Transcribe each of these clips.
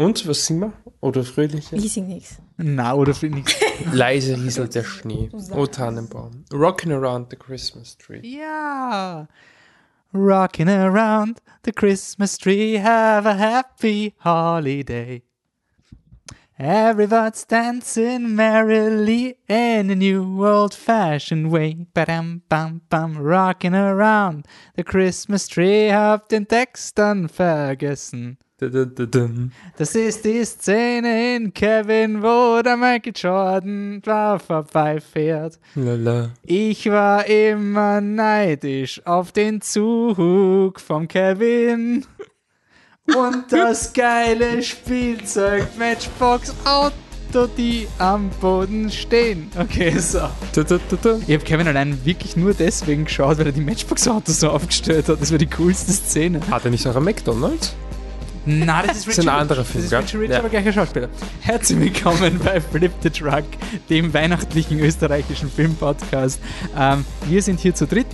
Und, was sind wir? Oder fröhliche? Ich sing nix. Na, oder ich. Leise rieselt der Schnee. O Tannenbaum. Rocking around the Christmas tree. Ja. Rocking around the Christmas tree, have a happy holiday. Everybody's dancing merrily in a new old fashioned way. Badam, bam, bam, rocking around the Christmas tree, hab den Text dann vergessen. Das ist die Szene in Kevin, wo der Michael Jordan da vorbeifährt. Lala. Ich war immer neidisch auf den Zug vom Kevin. Und das geile Spielzeug Matchbox Auto, die am Boden stehen. Okay, so. Ich habe Kevin allein wirklich nur deswegen geschaut, weil er die Matchbox Autos so aufgestellt hat. Das war die coolste Szene. Hat er nicht auch ein McDonalds? Na, das ist Das ist Richard ein anderer Film, Das ist? Richard Rich, Ja. aber gleicher Schauspieler. Herzlich willkommen bei Flip the Truck, dem weihnachtlichen österreichischen Filmpodcast. Ähm, wir sind hier zu dritt,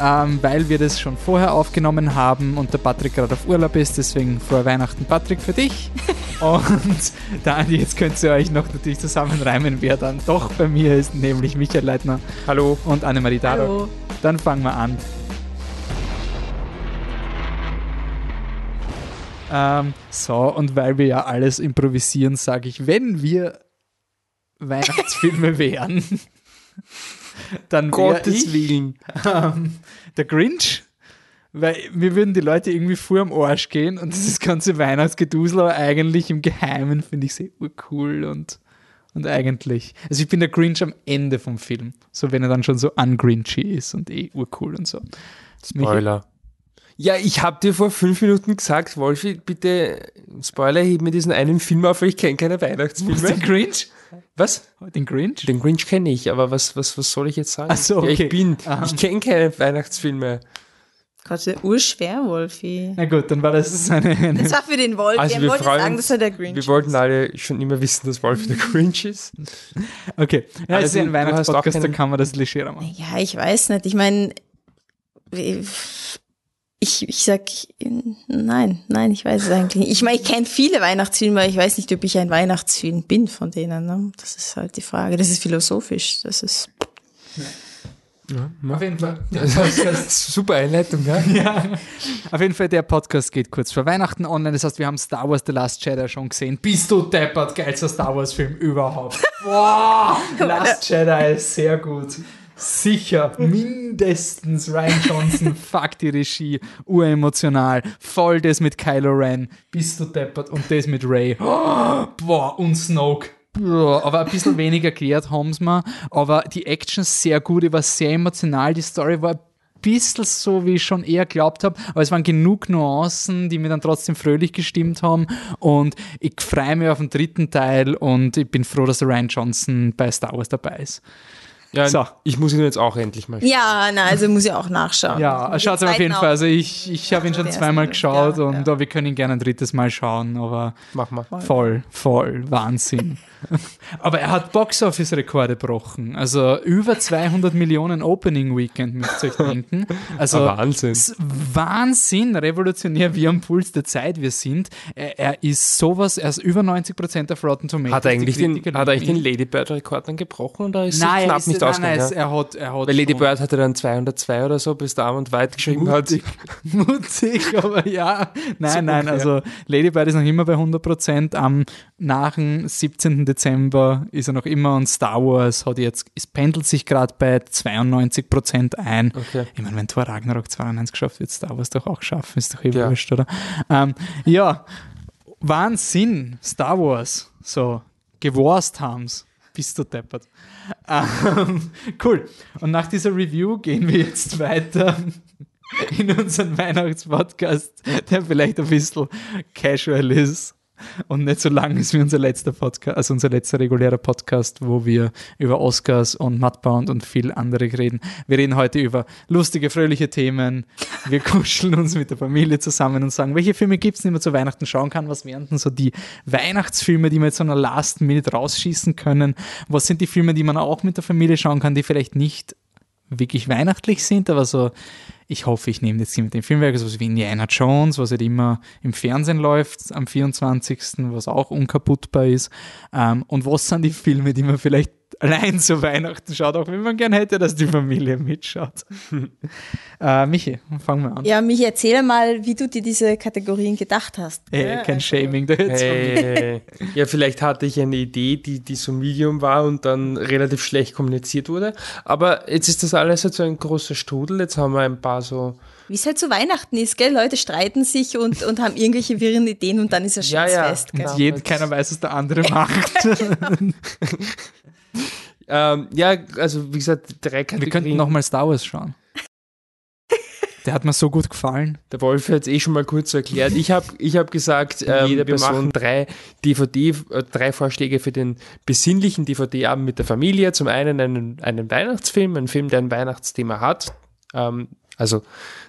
ähm, weil wir das schon vorher aufgenommen haben und der Patrick gerade auf Urlaub ist. Deswegen frohe Weihnachten, Patrick, für dich. und Andi, jetzt könnt ihr euch noch natürlich zusammenreimen, wer dann doch bei mir ist, nämlich Michael Leitner Hallo. und Annemarie Daro. Hallo. Dann fangen wir an. Ähm, so, und weil wir ja alles improvisieren, sage ich, wenn wir Weihnachtsfilme wären, dann wäre Gottes ich Willen. ähm, der Grinch, weil mir würden die Leute irgendwie vor am Arsch gehen und dieses ganze Weihnachtsgedusel, aber eigentlich im Geheimen finde ich sehr urcool und, und eigentlich, also ich bin der Grinch am Ende vom Film, so wenn er dann schon so ungrinchy ist und eh urcool und so. Spoiler. Ja, ich hab dir vor fünf Minuten gesagt, Wolfi, bitte, Spoiler, heb mir diesen einen Film auf, weil ich kenne keine Was, den Weihnachtsfilme. Grinch? Was? Den Grinch? Den Grinch kenne ich, aber was, was, was soll ich jetzt sagen? Ach so, Ja, okay. ich bin, Aha. ich kenne keine Weihnachtsfilme. Gott, der urschwer, Wolfi. Na gut, dann war das eine, eine Das war für den Wolfi. Also er wir wollte freuen sagen, uns- dass er der Grinch Wir wollten alle schon immer wissen, dass Wolfi der Grinch ist. Okay, ja, ist Also, ein auch Weihnachtspodcast, da kann man das legerer machen. Ja, ich weiß nicht. Ich meine, ich, ich sag, nein, nein, ich weiß es eigentlich nicht. Ich meine, ich kenne viele Weihnachtsfilme, aber ich weiß nicht, ob ich ein Weihnachtsfilm bin von denen. Ne? Das ist halt die Frage. Das ist philosophisch. Das ist. Auf jeden Fall. Super Einleitung, ja? Ja, auf jeden Fall, der Podcast geht kurz vor Weihnachten online. Das heißt, wir haben Star Wars The Last Jedi schon gesehen. Bist du deppert, geilster Star Wars Film überhaupt. Boah, Last Jedi ist sehr gut. Sicher, mindestens Ryan Johnson, fuck die Regie, uremotional, voll das mit Kylo Ren, bist du deppert. Und das mit Ray. Boah, und Snoke. Boah, aber ein bisschen weniger erklärt haben sie mir, aber die Action sehr gut, ich war sehr emotional, die Story war ein bisschen so, wie ich schon eher glaubt habe, aber es waren genug Nuancen, die mir dann trotzdem fröhlich gestimmt haben. Und ich freue mich auf den dritten Teil. Und ich bin froh, dass Ryan Johnson bei Star Wars dabei ist. Ja So. Ich muss ihn jetzt auch endlich mal Ja, na, also muss ich auch nachschauen. Ja, Den schaut es auf jeden. Fall. Also ich, ich habe ihn schon Der zweimal geschaut ja, und ja. wir können ihn gerne ein drittes Mal schauen, aber Mach mal. voll, voll, Wahnsinn. aber er hat Box-Office-Rekorde gebrochen. Also über 200 Millionen Opening Weekend, müsst ihr euch denken. Also Ah, Wahnsinn. Wahnsinn, revolutionär, wie am Puls der Zeit wir sind. Er, er ist sowas, er ist über 90% auf Rotten Tomatoes. Hat er eigentlich den, Kritiker hat er eigentlich den. Ladybird-Rekord dann gebrochen oder ist Nein, es er knapp ist, nicht nein, ausgegangen? nein, ja? er hat, er hat Weil Lady schon- Bird hatte dann 202 oder so, bis der Arm und Weit geschrieben hat. Mutig, mutig, aber ja. Nein, So nein, ungefähr. also Ladybird ist noch immer bei 100%. Am nach dem 17. Dezember ist er noch immer und Star Wars hat jetzt, es pendelt sich gerade bei 92% ein. Okay. Ich meine, wenn Thor Ragnarok 92 geschafft wird, Star Wars doch auch schaffen, ist doch eh Ja. wurscht, oder? Ähm, ja, Wahnsinn, Star Wars, so, geworst haben's. Bist du deppert. Ähm, cool. Und nach dieser Review gehen wir jetzt weiter in unseren Weihnachtspodcast, der vielleicht ein bisschen casual ist und nicht so lang ist wie unser letzter Podcast, also unser letzter regulärer Podcast, wo wir über Oscars und Mudbound und viel andere reden. Wir reden heute über lustige, fröhliche Themen. Wir kuscheln uns mit der Familie zusammen und sagen, welche Filme gibt es, die man zu Weihnachten schauen kann? Was wären denn so die Weihnachtsfilme, die man jetzt so einer Last Minute rausschießen können? Was sind die Filme, die man auch mit der Familie schauen kann, die vielleicht nicht wirklich weihnachtlich sind, aber so ich hoffe, ich nehme jetzt hier mit dem Filmwerk, sowas wie Indiana Jones, was halt immer im Fernsehen läuft am 24., was auch unkaputtbar ist. Ähm, und was sind die Filme, die man vielleicht allein zu Weihnachten schaut, auch wenn man gern hätte, dass die Familie mitschaut. äh, Michi, fangen wir an. Ja, Michi, erzähl mal, wie du dir diese Kategorien gedacht hast. Hey, ja, kein also- Shaming da jetzt. Hey. Ja, vielleicht hatte ich eine Idee, die, die so Medium war und dann relativ schlecht kommuniziert wurde. Aber jetzt ist das alles halt so ein großer Strudel. Jetzt haben wir ein paar so. Wie es halt zu Weihnachten ist, gell? Leute streiten sich und, und haben irgendwelche wirren Ideen und dann ist er Ja, ja. Fest, gell? Ja. Jeden, keiner weiß, was der andere macht. Ähm, ja, also wie gesagt, drei Kategorien. Wir könnten nochmal Star Wars schauen. Der hat mir so gut gefallen. Der Wolf hat es eh schon mal kurz erklärt. Ich habe ich hab gesagt, ähm, wir Person- machen drei DVD, äh, drei Vorschläge für den besinnlichen DVD-Abend mit der Familie. Zum einen einen, einen Weihnachtsfilm, einen Film, der ein Weihnachtsthema hat. Ähm, also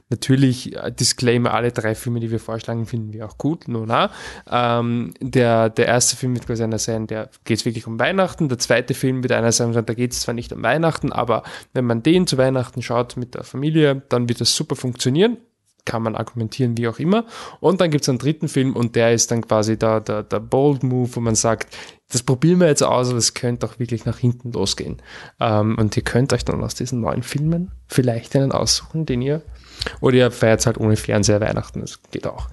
natürlich, äh, Disclaimer, alle drei Filme, die wir vorschlagen, finden wir auch gut, no na. Ähm, der, der erste Film wird quasi einer sein, der geht wirklich um Weihnachten. Der zweite Film wird einer sein, da geht es zwar nicht um Weihnachten, aber wenn man den zu Weihnachten schaut mit der Familie, dann wird das super funktionieren kann man argumentieren, wie auch immer. Und dann gibt es einen dritten Film und der ist dann quasi der, der, der Bold Move, wo man sagt, das probieren wir jetzt aus, aber es könnte auch wirklich nach hinten losgehen. Ähm, und ihr könnt euch dann aus diesen neuen Filmen vielleicht einen aussuchen, den ihr, oder ihr feiert halt ohne Fernseher Weihnachten, das geht auch.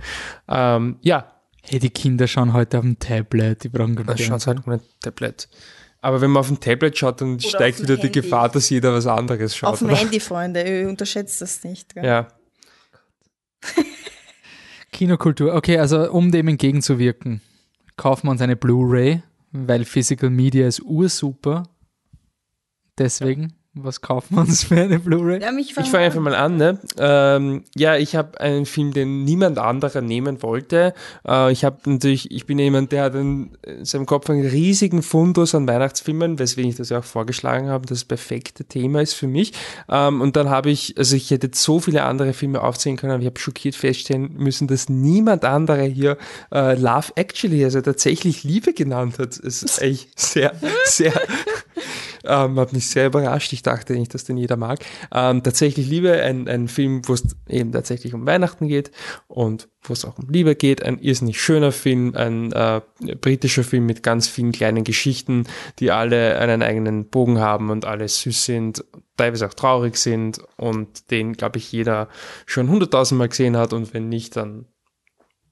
Ähm, ja, Hey, die Kinder schauen heute auf dem Tablet, die brauchen gar dann nicht. schaut halt ohne Tablet. Aber wenn man auf dem Tablet schaut, dann steigt auf dem wieder die Handy. Gefahr, dass jeder was anderes schaut. Auf dem oder? Handy, Freunde, ihr unterschätzt das nicht. Gell? Ja. Kinokultur. Okay, also um dem entgegenzuwirken, kaufen wir uns eine Blu-ray, weil Physical Media ist ursuper. Deswegen, was kaufen wir uns für eine Blu-ray? Ja, Ich fange an. einfach mal an. Ne? Ähm, ja, ich habe einen Film, den niemand anderer nehmen wollte. Äh, ich habe natürlich, ich bin jemand, der hat in seinem Kopf einen riesigen Fundus an Weihnachtsfilmen, weswegen ich das ja auch vorgeschlagen habe, das perfekte Thema ist für mich. Ähm, und dann habe ich, also ich hätte jetzt so viele andere Filme aufzählen können, aber ich habe schockiert feststellen müssen, dass niemand anderer hier äh, Love Actually, also tatsächlich Liebe genannt hat. Es ist echt sehr, sehr ähm, hat mich sehr überrascht. Ich dachte nicht, dass den jeder mag. Ähm, tatsächlich Liebe, ein, ein Film, wo es eben tatsächlich um Weihnachten geht und wo es auch um Liebe geht. Ein irrsinnig schöner Film, ein äh, britischer Film mit ganz vielen kleinen Geschichten, die alle einen eigenen Bogen haben und alle süß sind, teilweise auch traurig sind und den, glaube ich, jeder schon hunderttausendmal gesehen hat und wenn nicht, dann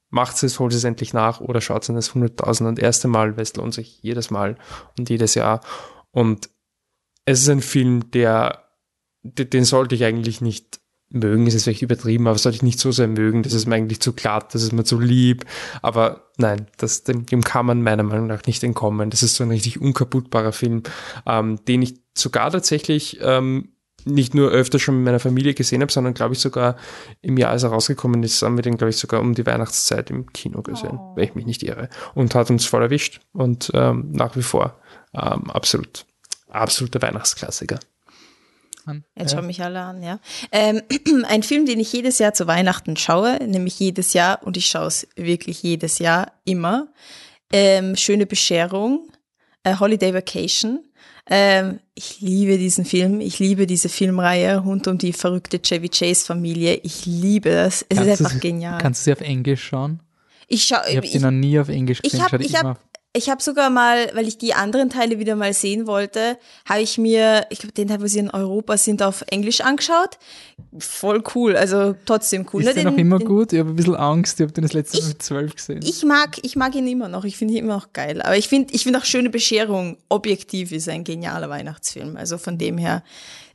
macht es, holt es endlich nach oder schaut es das hunderttausend und erste Mal, weil es lohnt sich jedes Mal und jedes Jahr. Und es ist ein Film, der, de- den sollte ich eigentlich nicht mögen, ist jetzt vielleicht übertrieben, aber sollte ich nicht so sehr mögen, das ist mir eigentlich zu glatt, das ist mir zu lieb, aber nein, das, dem, dem kann man meiner Meinung nach nicht entkommen. Das ist so ein richtig unkaputtbarer Film, ähm, den ich sogar tatsächlich ähm, nicht nur öfter schon mit meiner Familie gesehen habe, sondern glaube ich sogar im Jahr, als er rausgekommen ist, haben wir den, glaube ich, sogar um die Weihnachtszeit im Kino gesehen, wenn ich mich nicht irre. Und hat uns voll erwischt und ähm, nach wie vor ähm, absolut, absoluter Weihnachtsklassiker. Jetzt Ja. schauen mich alle an, ja. Ähm, ein Film, den ich jedes Jahr zu Weihnachten schaue, nämlich jedes Jahr, und ich schaue es wirklich jedes Jahr, immer. Ähm, Schöne Bescherung, äh, Holiday Vacation. Ähm, ich liebe diesen Film, ich liebe diese Filmreihe rund um die verrückte Chevy Chase Familie. Ich liebe das. Es Kannst ist einfach sie- genial. Kannst du sie auf Englisch schauen? ich schaue, Ich habe die noch nie auf Englisch gesehen. hab- ich hab- immer auf- ich habe sogar mal, weil ich die anderen Teile wieder mal sehen wollte, habe ich mir, ich glaube, den Teil, wo sie in Europa sind, auf Englisch angeschaut. Voll cool, also trotzdem cool. Ist ne? der Den- noch immer den- gut? Ich habe ein bisschen Angst. Ich habe den das letzte Mal mit zwölf gesehen. Ich mag, ich mag ihn immer noch. Ich finde ihn immer noch geil. Aber ich finde, ich finde auch Schöne Bescherung objektiv ist ein genialer Weihnachtsfilm. Also von dem her,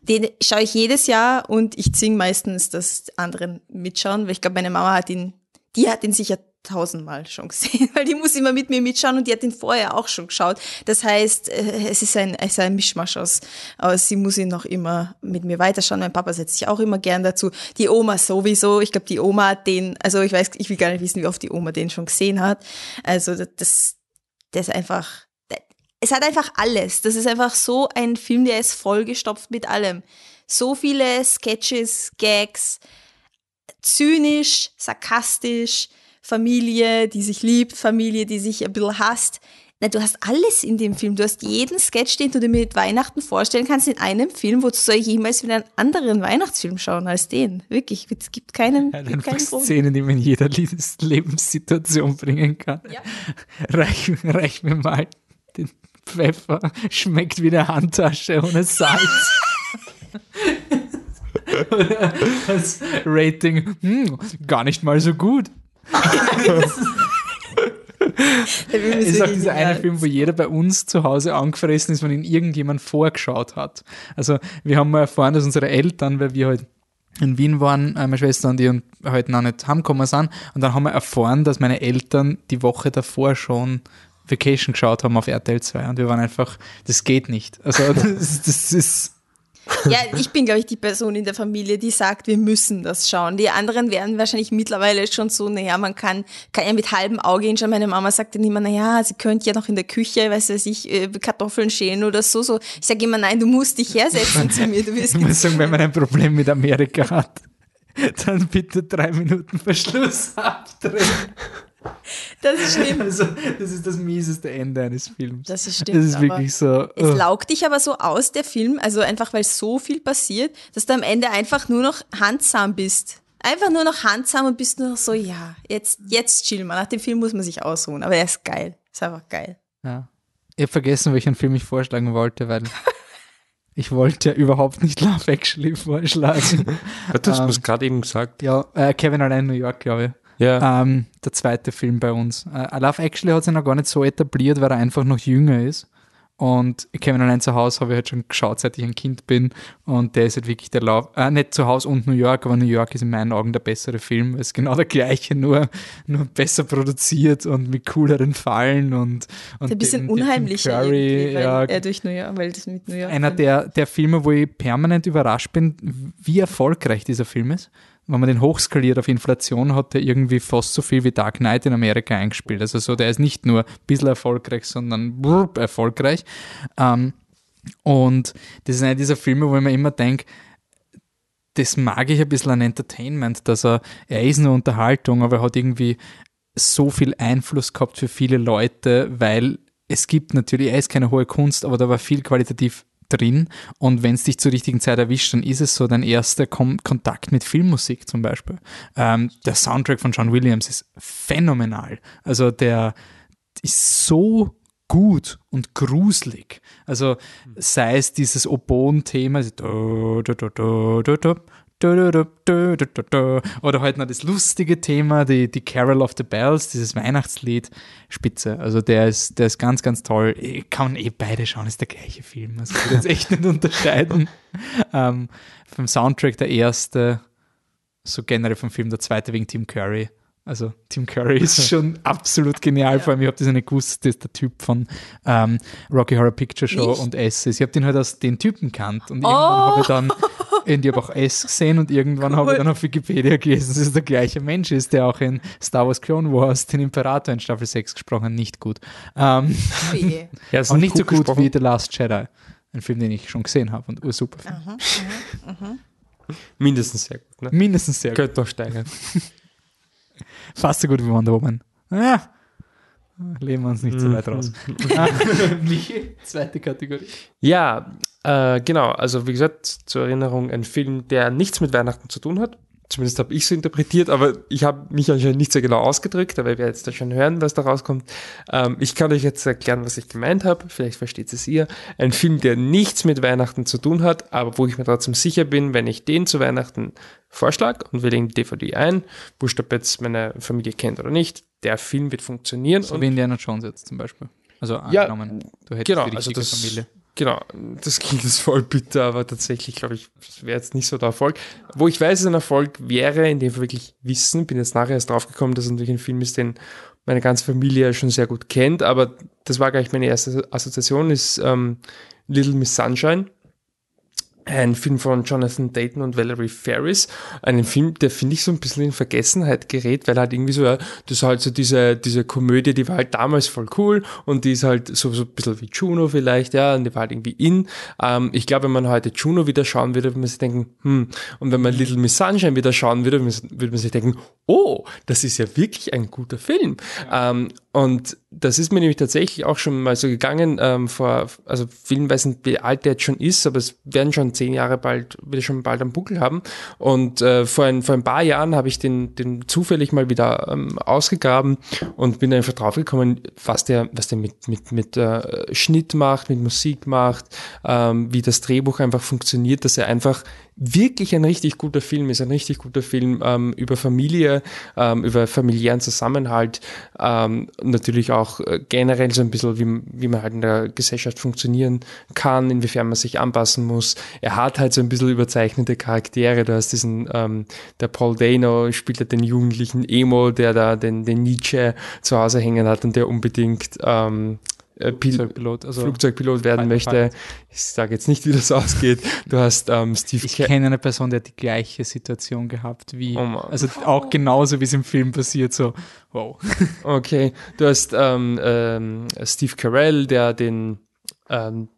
den schaue ich jedes Jahr und ich zwinge meistens, dass anderen mitschauen, weil ich glaube, meine Mama hat ihn, die hat ihn sicher tausendmal schon gesehen, weil die muss immer mit mir mitschauen und die hat ihn vorher auch schon geschaut. Das heißt, äh, es ist ein, es ist ein Mischmasch aus, aus, sie muss ihn noch immer mit mir weiterschauen. Mein Papa setzt sich auch immer gern dazu. Die Oma sowieso. Ich glaube, die Oma hat den, also ich weiß, ich will gar nicht wissen, wie oft die Oma den schon gesehen hat. Also das, das, ist einfach, es hat einfach alles. Das ist einfach so ein Film, der ist vollgestopft mit allem. So viele Sketches, Gags, zynisch, sarkastisch, Familie, die sich liebt, Familie, die sich ein bisschen hasst. Na, du hast alles in dem Film. Du hast jeden Sketch, den du dir mit Weihnachten vorstellen kannst, in einem Film. Wozu soll ich jemals wieder einen anderen Weihnachtsfilm schauen als den? Wirklich, es gibt keinen, Ja, gibt keinen Grund. Szenen, die man in jeder Lebens- Lebenssituation bringen kann. Ja. Reich, reich mir mal den Pfeffer. Schmeckt wie eine Handtasche ohne Salz. Das Rating, hm, gar nicht mal so gut. Es ist auch dieser eine. Film, wo jeder bei uns zu Hause angefressen ist, wenn ihn irgendjemand vorgeschaut hat. Also wir haben mal erfahren, dass unsere Eltern, weil wir halt in Wien waren, äh, meine Schwester und die und halt noch nicht heimgekommen sind, und dann haben wir erfahren, dass meine Eltern die Woche davor schon Vacation geschaut haben auf RTL 2 und wir waren einfach, das geht nicht. Also das, das ist Ja, ich bin, glaube ich, die Person in der Familie, die sagt, wir müssen das schauen. Die anderen werden wahrscheinlich mittlerweile schon so, naja, man kann, kann ja mit halbem Auge hinschauen. Meine Mama sagt dann immer, naja, sie könnte ja noch in der Küche, weiß weiß ich, äh, Kartoffeln schälen oder so. so. Ich sage immer, nein, du musst dich hersetzen zu mir. Du wirst Ich muss sagen, wenn man ein Problem mit Amerika hat, dann bitte drei Minuten Verschluss abdrehen. Das ist schlimm. Also, das ist das mieseste Ende eines Films. Das ist stimmt, Das ist wirklich so. Es oh. laugt dich aber so aus, der Film, also einfach weil so viel passiert, dass du am Ende einfach nur noch handsam bist. Einfach nur noch handsam und bist nur noch so, ja, jetzt, jetzt chill mal. Nach dem Film muss man sich ausruhen, aber er ist geil. Ist einfach geil. Ja. Ich habe vergessen, welchen Film ich vorschlagen wollte, weil ich wollte ja überhaupt nicht Love Actually vorschlagen. Du hast Ähm, es gerade eben gesagt. ja, äh, Kevin allein in New York, glaube ich. Ja. Ähm, der zweite Film bei uns. Äh, Love Actually hat sich noch gar nicht so etabliert, weil er einfach noch jünger ist. Und Kevin allein zu Hause habe ich halt schon geschaut, seit ich ein Kind bin. Und der ist halt wirklich der Love, äh, nicht zu Hause und New York, aber New York ist in meinen Augen der bessere Film. Es ist genau der gleiche, nur, nur besser produziert und mit cooleren Fallen und, und ein bisschen dem unheimlicher Curry, ja, er durch New York, weil das mit New York. einer der, der Filme, wo ich permanent überrascht bin, wie erfolgreich dieser Film ist. Wenn man den hochskaliert auf Inflation, hat er irgendwie fast so viel wie Dark Knight in Amerika eingespielt. Also so, der ist nicht nur ein bisschen erfolgreich, sondern brrr, erfolgreich. Ähm, und das ist einer dieser Filme, wo ich mir immer denke, das mag ich ein bisschen an Entertainment, dass er, er ist eine Unterhaltung, aber er hat irgendwie so viel Einfluss gehabt für viele Leute, weil es gibt natürlich, er ist keine hohe Kunst, aber da war viel qualitativ drin und wenn es dich zur richtigen Zeit erwischt, dann ist es so dein erster Kom Kontakt mit Filmmusik zum Beispiel. Ähm, der Soundtrack von John Williams ist phänomenal. Also der ist so gut und gruselig. Also sei es dieses Oboen-Thema, also oder halt noch das lustige Thema, die, die Carol of the Bells, dieses Weihnachtslied, spitze. Also der ist, der ist ganz, ganz toll. Ich kann eh beide schauen, ist der gleiche Film. Also kann jetzt echt nicht unterscheiden. Ähm, vom Soundtrack der erste, so generell vom Film der zweite wegen Tim Curry. Also Tim Curry ist schon absolut genial, vor allem ich habe das ja nicht gewusst, das ist der Typ von ähm, Rocky Horror Picture Show Nicht? und S. Ich habe den halt aus den Typen kannt und irgendwann habe ich dann, ich habe auch S gesehen und irgendwann habe ich dann auf Wikipedia gelesen, dass es der gleiche Mensch ist, der auch in Star Wars Clone Wars den Imperator in Staffel 6 gesprochen hat. Nicht gut. Ähm, Oh je. ja ist auch nicht so gut gesprochen. wie The Last Jedi. Ein Film, den ich schon gesehen habe und ursuper Film. Mindestens sehr gut. Ne? Mindestens sehr gut. Könnte noch steigern. Fast so gut wie Wonder Woman. Ja. Lehnen wir uns nicht so weit raus. Michi, zweite Kategorie. Ja, äh, genau. Also wie gesagt, zur Erinnerung ein Film, der nichts mit Weihnachten zu tun hat. Zumindest habe ich so interpretiert, aber ich habe mich anscheinend nicht so genau ausgedrückt, aber wir jetzt da schon hören, was da rauskommt. Ähm, ich kann euch jetzt erklären, was ich gemeint habe. Vielleicht versteht es ihr. Ein Film, der nichts mit Weihnachten zu tun hat, aber wo ich mir trotzdem sicher bin, wenn ich den zu Weihnachten vorschlage und wir legen die DVD ein, wurscht ob jetzt meine Familie kennt oder nicht, der Film wird funktionieren. So und wie Indiana Jones jetzt zum Beispiel. Also Ja, angenommen, du hättest Genau, die also richtige das, Familie. Genau, das klingt jetzt voll bitter, aber tatsächlich glaube ich, das wäre jetzt nicht so der Erfolg. Wo ich weiß, es ein Erfolg wäre, in dem wir wirklich wissen, bin jetzt nachher erst draufgekommen, dass es natürlich ein Film ist, den meine ganze Familie schon sehr gut kennt, aber das war gleich meine erste Assoziation, ist ähm, Little Miss Sunshine. Ein Film von Jonathan Dayton und Valerie Ferris. Einen Film, der finde ich so ein bisschen in Vergessenheit gerät, weil halt irgendwie so, ja, das ist halt so diese, diese Komödie, die war halt damals voll cool und die ist halt so, so ein bisschen wie Juno vielleicht, ja, und die war halt irgendwie in. Ähm, ich glaube, wenn man heute Juno wieder schauen würde, würde man sich denken, hm, und wenn man Little Miss Sunshine wieder schauen würde, würde man sich denken, oh, das ist ja wirklich ein guter Film. Ähm, und das ist mir nämlich tatsächlich auch schon mal so gegangen, ähm, vor, also vielen weiß nicht, wie alt der jetzt schon ist, aber es werden schon zehn Jahre bald, will schon bald am Buckel haben. Und äh, vor, ein, vor ein paar Jahren habe ich den, den zufällig mal wieder ähm, ausgegraben und bin einfach draufgekommen, was der, was der mit, mit, mit äh, Schnitt macht, mit Musik macht, ähm, wie das Drehbuch einfach funktioniert, dass er einfach wirklich ein richtig guter Film ist, ein richtig guter Film ähm, über Familie, ähm, über familiären Zusammenhalt, ähm, natürlich auch äh, generell so ein bisschen, wie, wie man halt in der Gesellschaft funktionieren kann, inwiefern man sich anpassen muss. Er hat halt so ein bisschen überzeichnete Charaktere, du hast diesen, ähm, der Paul Dano spielt ja den jugendlichen Emo, der da den, den Nietzsche zu Hause hängen hat und der unbedingt ähm, äh, Flugzeugpilot, also Flugzeugpilot werden möchte. Ich sage jetzt nicht, wie das ausgeht. Du hast ähm, Steve Ich kenne eine Person, der hat die gleiche Situation gehabt wie, oh also auch genauso wie es im Film passiert, so, wow. Okay, du hast ähm, ähm, Steve Carell, der den ähm,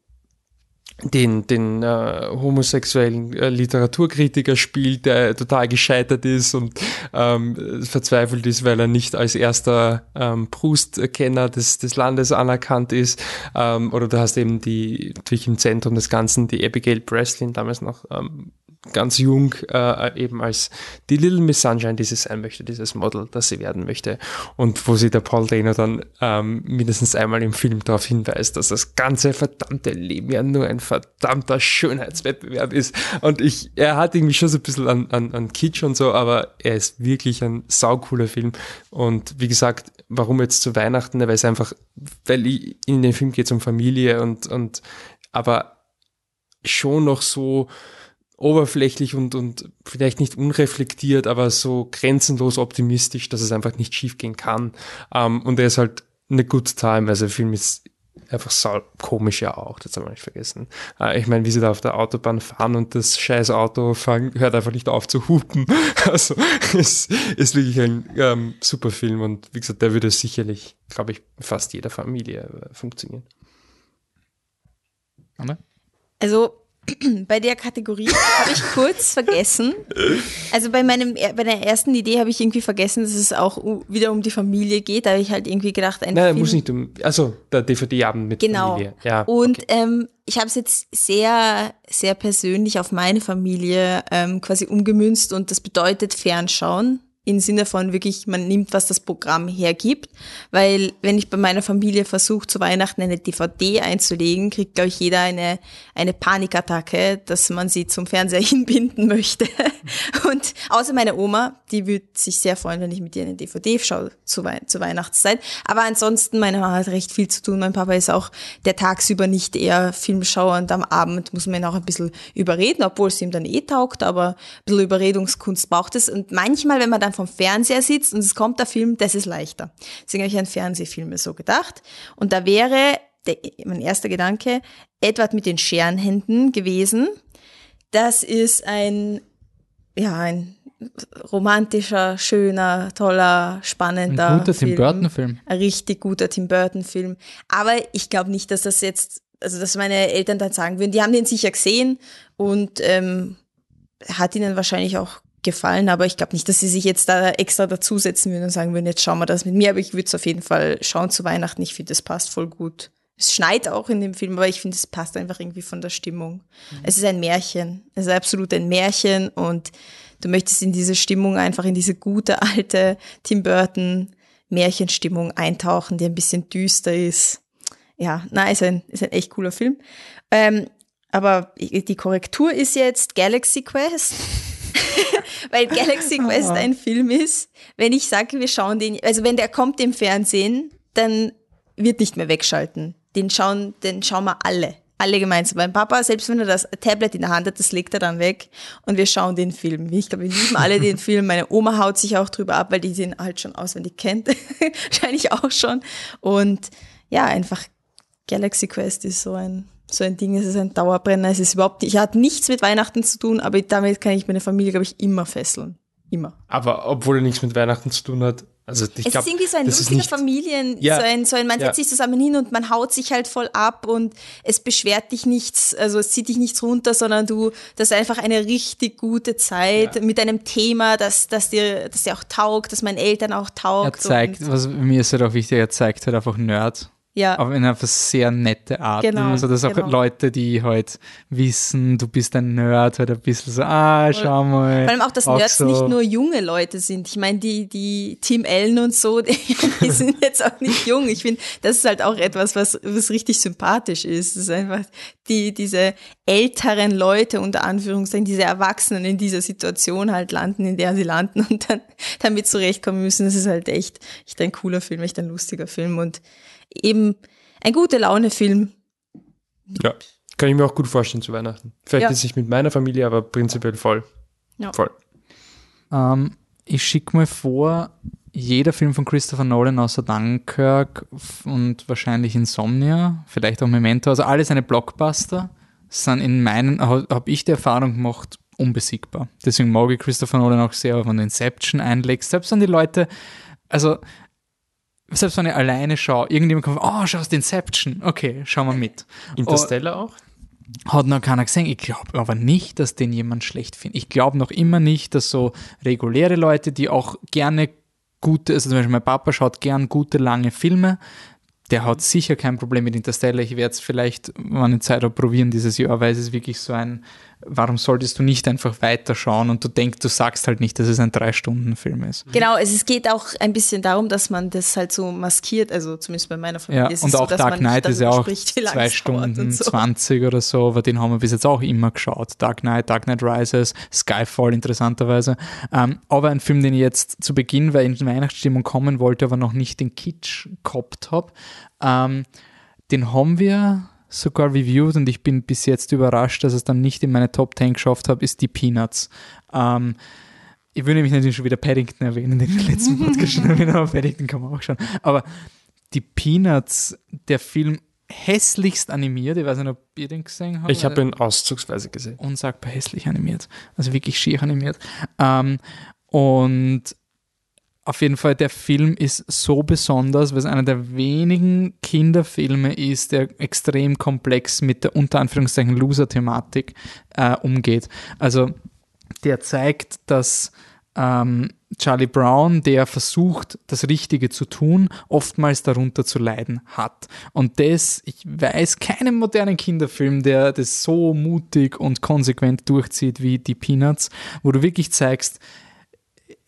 den, den äh, homosexuellen äh, Literaturkritiker spielt, der total gescheitert ist und ähm, verzweifelt ist, weil er nicht als erster ähm, Proust-Kenner des, des Landes anerkannt ist. Ähm, oder du hast eben die, natürlich im Zentrum des Ganzen die Abigail Breslin, damals noch ähm, ganz jung äh, eben als die Little Miss Sunshine, die sie sein möchte, dieses Model, das sie werden möchte. Und wo sie der Paul Dano dann ähm, mindestens einmal im Film darauf hinweist, dass das ganze verdammte Leben ja nur ein verdammter Schönheitswettbewerb ist. Und ich, er hat irgendwie schon so ein bisschen an, an, an Kitsch und so, aber er ist wirklich ein saucooler Film. Und wie gesagt, warum jetzt zu Weihnachten? Weil es einfach, weil in dem Film geht es um Familie und, und aber schon noch so oberflächlich und, und vielleicht nicht unreflektiert, aber so grenzenlos optimistisch, dass es einfach nicht schiefgehen kann. Um, ähm, und er ist halt eine good time, also der Film ist einfach sau komisch ja auch, das haben wir nicht vergessen. Uh, ich meine, wie sie da auf der Autobahn fahren und das scheiß Auto fang, hört einfach nicht auf zu hupen. Also es ist wirklich ein ähm, super Film und wie gesagt, der würde sicherlich, glaube ich, fast jeder Familie äh, funktionieren. Anne? Also bei der Kategorie habe ich kurz vergessen. Also bei meinem bei der ersten Idee habe ich irgendwie vergessen, dass es auch wieder um die Familie geht. Da habe ich halt irgendwie gedacht, ein Nein, Film, muss nicht um. Also der DVD-Abend mit genau. Familie. Ja, und okay. ähm, ich habe es jetzt sehr sehr persönlich auf meine Familie ähm, quasi umgemünzt und das bedeutet Fernschauen im Sinne von wirklich, man nimmt, was das Programm hergibt. Weil wenn ich bei meiner Familie versuche, zu Weihnachten eine DVD einzulegen, kriegt, glaube ich, jeder eine, eine Panikattacke, dass man sie zum Fernseher hinbinden möchte. Und außer meine Oma, die würde sich sehr freuen, wenn ich mit ihr eine DVD schaue zu, Wei zur Weihnachtszeit. Aber ansonsten, meine Mama hat recht viel zu tun. Mein Papa ist auch der tagsüber nicht eher Filmschauer und am Abend muss man ihn auch ein bisschen überreden, obwohl es ihm dann eh taugt, aber ein bisschen Überredungskunst braucht es. Und manchmal, wenn man dann dann vom Fernseher sitzt und es kommt der Film, das ist leichter. Deswegen habe ich an Fernsehfilme so gedacht. Und da wäre der, mein erster Gedanke Edward mit den Scherenhänden gewesen. Das ist ein, ja, ein romantischer, schöner, toller, spannender Ein guter Film. Tim Burton-Film. Ein richtig guter Tim Burton-Film. Aber ich glaube nicht, dass das jetzt, also dass meine Eltern dann sagen würden, die haben den sicher gesehen und ähm, hat ihnen wahrscheinlich auch gefallen, aber ich glaube nicht, dass sie sich jetzt da extra dazusetzen würden und sagen würden, jetzt schauen wir das mit mir, aber ich würde es auf jeden Fall schauen zu Weihnachten. Ich finde, das passt voll gut. Es schneit auch in dem Film, aber ich finde, es passt einfach irgendwie von der Stimmung. Mhm. Es ist ein Märchen. Es ist absolut ein Märchen und du möchtest in diese Stimmung einfach in diese gute alte Tim Burton Märchenstimmung eintauchen, die ein bisschen düster ist. Ja, na, ist ein, ist ein echt cooler Film. Ähm, aber die Korrektur ist jetzt Galaxy Quest. weil Galaxy Quest ein Film ist, wenn ich sage, wir schauen den, also wenn der kommt im Fernsehen, dann wird nicht mehr wegschalten. Den schauen, den schauen wir alle. Alle gemeinsam. Mein Papa, selbst wenn er das Tablet in der Hand hat, das legt er dann weg und wir schauen den Film. Ich glaube, wir lieben alle den Film. Meine Oma haut sich auch drüber ab, weil die den halt schon auswendig kennt. Wahrscheinlich auch schon. Und ja, einfach Galaxy Quest ist so ein so ein Ding, es ist ein Dauerbrenner, es ist überhaupt nicht, hat nichts mit Weihnachten zu tun, aber damit kann ich meine Familie, glaube ich, immer fesseln. Immer. Aber obwohl er nichts mit Weihnachten zu tun hat, Also ich es glaub, ist irgendwie so ein lustiger nicht- Familien, Ja. so ein, so ein, man Ja. setzt sich zusammen hin und man haut sich halt voll ab und es beschwert dich nichts, also es zieht dich nichts runter, sondern du, das ist einfach eine richtig gute Zeit mit einem Thema, das, das dir, das dir auch taugt, das meinen Eltern auch Er taugt. zeigt, und, was mir ist halt auch wichtig, er zeigt halt einfach Nerd. Ja. Aber in einer sehr nette Art. Genau, also, dass auch genau. Leute, die halt wissen, du bist ein Nerd, halt ein bisschen so, ah, schau mal. Vor allem auch, dass Nerds so. nicht nur junge Leute sind. Ich meine, die, die Tim Allen und so, die, die sind jetzt auch nicht jung. Ich finde, das ist halt auch etwas, was, was richtig sympathisch ist. Das ist einfach die, diese älteren Leute, unter Anführungszeichen, diese Erwachsenen in dieser Situation halt landen, in der sie landen und dann damit zurechtkommen müssen. Das ist halt echt, echt ein cooler Film, echt ein lustiger Film und eben ein gute Laune-Film. Ja, kann ich mir auch gut vorstellen zu Weihnachten. Vielleicht Ja. jetzt nicht mit meiner Familie, aber prinzipiell voll. Ja. Voll. Ähm, ich schicke mal vor, jeder Film von Christopher Nolan außer Dunkirk und wahrscheinlich Insomnia, vielleicht auch Memento, also alle seine Blockbuster sind in meinen, habe hab ich die Erfahrung gemacht, unbesiegbar. Deswegen mag ich Christopher Nolan auch sehr, wenn du Inception einlegst, selbst wenn die Leute, also selbst wenn ich alleine schaue, irgendjemand kommt, oh, schaust Inception, okay, schauen wir mit. Interstellar auch? Hat noch keiner gesehen. Ich glaube aber nicht, dass den jemand schlecht findet. Ich glaube noch immer nicht, dass so reguläre Leute, die auch gerne gute, also zum Beispiel mein Papa schaut gern gute, lange Filme, der hat sicher kein Problem mit Interstellar. Ich werde es vielleicht, wenn ich Zeit habe, probieren dieses Jahr, weil es ist wirklich so ein, warum solltest du nicht einfach weiterschauen und du denkst, du sagst halt nicht, dass es ein Drei-Stunden-Film ist. Genau, es, geht auch ein bisschen darum, dass man das halt so maskiert, also zumindest bei meiner Familie Ja, ist es und so, auch dass Dark Knight ist ja auch spricht, zwei Stunden und so. 20 oder so, aber den haben wir bis jetzt auch immer geschaut. Dark Knight, Dark Knight Rises, Skyfall interessanterweise. Ähm, aber ein Film, den ich jetzt zu Beginn, weil ich in Weihnachtsstimmung kommen wollte, aber noch nicht den Kitsch gehabt habe, ähm, den haben wir sogar reviewed und ich bin bis jetzt überrascht, dass es dann nicht in meine Top 10 geschafft habe, ist die Peanuts. Ähm, ich würde nämlich natürlich schon wieder Paddington erwähnen, den im letzten Podcast schon erwähnt aber Paddington kann man auch schauen. Aber die Peanuts, der Film hässlichst animiert, ich weiß nicht, ob ihr den gesehen habt. Ich habe ihn auszugsweise gesehen. unsagbar hässlich animiert. Also wirklich schier animiert. Ähm, und auf jeden Fall, der Film ist so besonders, weil es einer der wenigen Kinderfilme ist, der extrem komplex mit der unter Anführungszeichen Loser-Thematik äh, umgeht. Also der zeigt, dass ähm, Charlie Brown, der versucht, das Richtige zu tun, oftmals darunter zu leiden hat. Und das, ich weiß keinen modernen Kinderfilm, der das so mutig und konsequent durchzieht wie die Peanuts, wo du wirklich zeigst,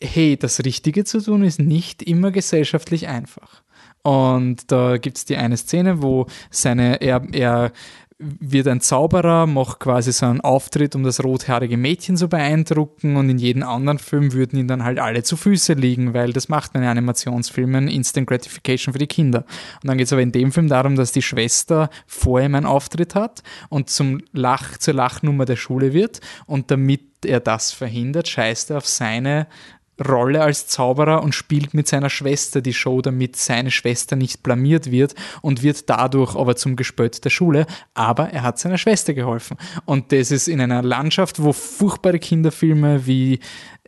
hey, das Richtige zu tun ist nicht immer gesellschaftlich einfach. Und da gibt es die eine Szene, wo seine, er, er wird ein Zauberer, macht quasi so einen Auftritt, um das rothaarige Mädchen zu beeindrucken und in jedem anderen Film würden ihm dann halt alle zu Füße liegen, weil das macht man in Animationsfilmen, Instant Gratification für die Kinder. Und dann geht es aber in dem Film darum, dass die Schwester vor ihm einen Auftritt hat und zum Lach, zur Lachnummer der Schule wird und damit er das verhindert, scheißt er auf seine Rolle als Zauberer und spielt mit seiner Schwester die Show, damit seine Schwester nicht blamiert wird und wird dadurch aber zum Gespött der Schule. Aber er hat seiner Schwester geholfen. Und das ist in einer Landschaft, wo furchtbare Kinderfilme wie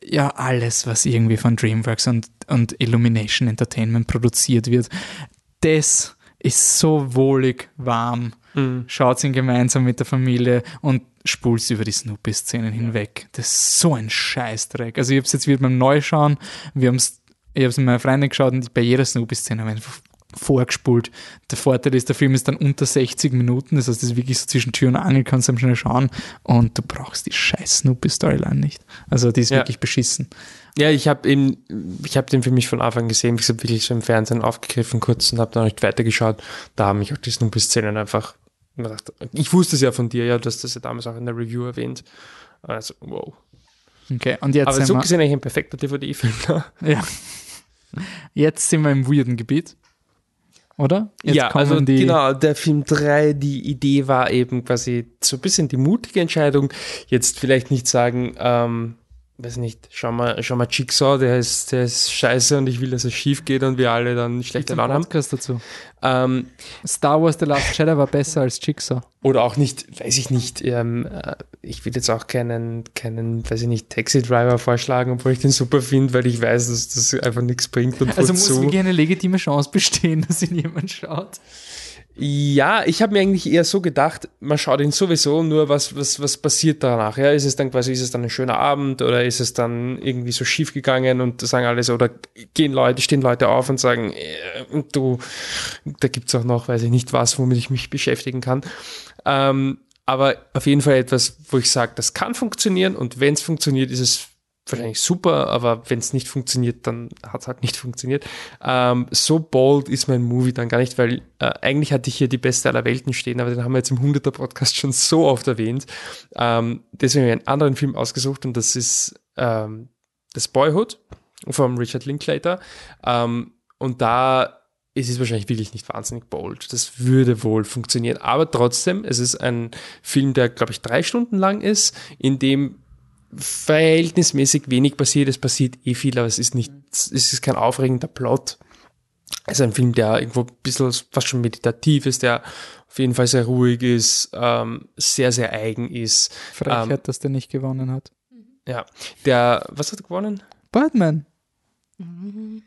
ja alles, was irgendwie von DreamWorks und, und Illumination Entertainment produziert wird, das ist so wohlig warm. Schaut ihn gemeinsam mit der Familie und spult über die Snoopy-Szenen hinweg. Das ist so ein Scheißdreck. Also ich habe es jetzt wieder beim Neuschauen, wir haben's, ich habe es mit meiner Freundin geschaut und bei jeder Snoopy-Szene haben wir einfach vorgespult. Der Vorteil ist, der Film ist dann unter 60 Minuten, das heißt, das ist wirklich so zwischen Tür und Angel, kannst du am schnell schauen und du brauchst die scheiß Snoopy-Storyline nicht. Also die ist Ja. wirklich beschissen. Ja, ich habe eben, ich habe den für mich von Anfang gesehen, wie gesagt, wirklich so im Fernsehen aufgegriffen kurz und habe dann nicht weitergeschaut. Da haben mich auch die Snoopy-Szenen einfach gedacht. Ich wusste es ja von dir, ja, du hast das ja damals auch in der Review erwähnt. Also, wow. Okay, und jetzt Aber so gesehen eigentlich ein perfekter DVD-Film. Ne? ja. jetzt sind wir im weirden Gebiet. Oder? Jetzt ja, also die, genau, der Film 3, die Idee war eben quasi so ein bisschen die mutige Entscheidung, jetzt vielleicht nicht sagen, ähm, weiß nicht, schau mal, schau mal Jigsaw, der ist, der ist scheiße und ich will, dass es schief geht und wir alle dann schlechte Laune haben. Podcast dazu. Ähm, Star Wars The Last Jedi war besser als Jigsaw. oder auch nicht, weiß ich nicht, ähm, äh, ich will jetzt auch keinen, keinen, weiß ich nicht, Taxi Driver vorschlagen, obwohl ich den super finde, weil ich weiß, dass das einfach nichts bringt und Also muss wozu. wirklich eine legitime Chance bestehen, dass ihn jemand schaut. Ja, ich habe mir eigentlich eher so gedacht, man schaut ihn sowieso, nur was, was, was passiert danach? Ja, ist es dann quasi, ist es dann ein schöner Abend oder ist es dann irgendwie so schief gegangen und sagen alle so, oder gehen Leute, stehen Leute auf und sagen, äh, du, da gibt's auch noch, weiß ich nicht was, womit ich mich beschäftigen kann. Ähm, aber auf jeden Fall etwas, wo ich sage, das kann funktionieren und wenn es funktioniert, ist es wahrscheinlich super, aber wenn es nicht funktioniert, dann hat es halt nicht funktioniert. Ähm, so bold ist mein Movie dann gar nicht, weil äh, eigentlich hatte ich hier die beste aller Welten stehen, aber den haben wir jetzt im 100er Podcast schon so oft erwähnt. Ähm, deswegen habe ich einen anderen Film ausgesucht und das ist ähm, das Boyhood vom Richard Linklater. Ähm, und da ist es wahrscheinlich wirklich nicht wahnsinnig bold. Das würde wohl funktionieren. Aber trotzdem, es ist ein Film, der, glaube ich, drei Stunden lang ist, in dem verhältnismäßig wenig passiert. Es passiert eh viel, aber es ist nicht, es ist kein aufregender Plot. Es ist ein Film, der irgendwo ein bisschen fast schon meditativ ist, der auf jeden Fall sehr ruhig ist, ähm, sehr, sehr eigen ist. Frechheit, Ähm, dass der nicht gewonnen hat. Ja, der, was hat er gewonnen? Batman.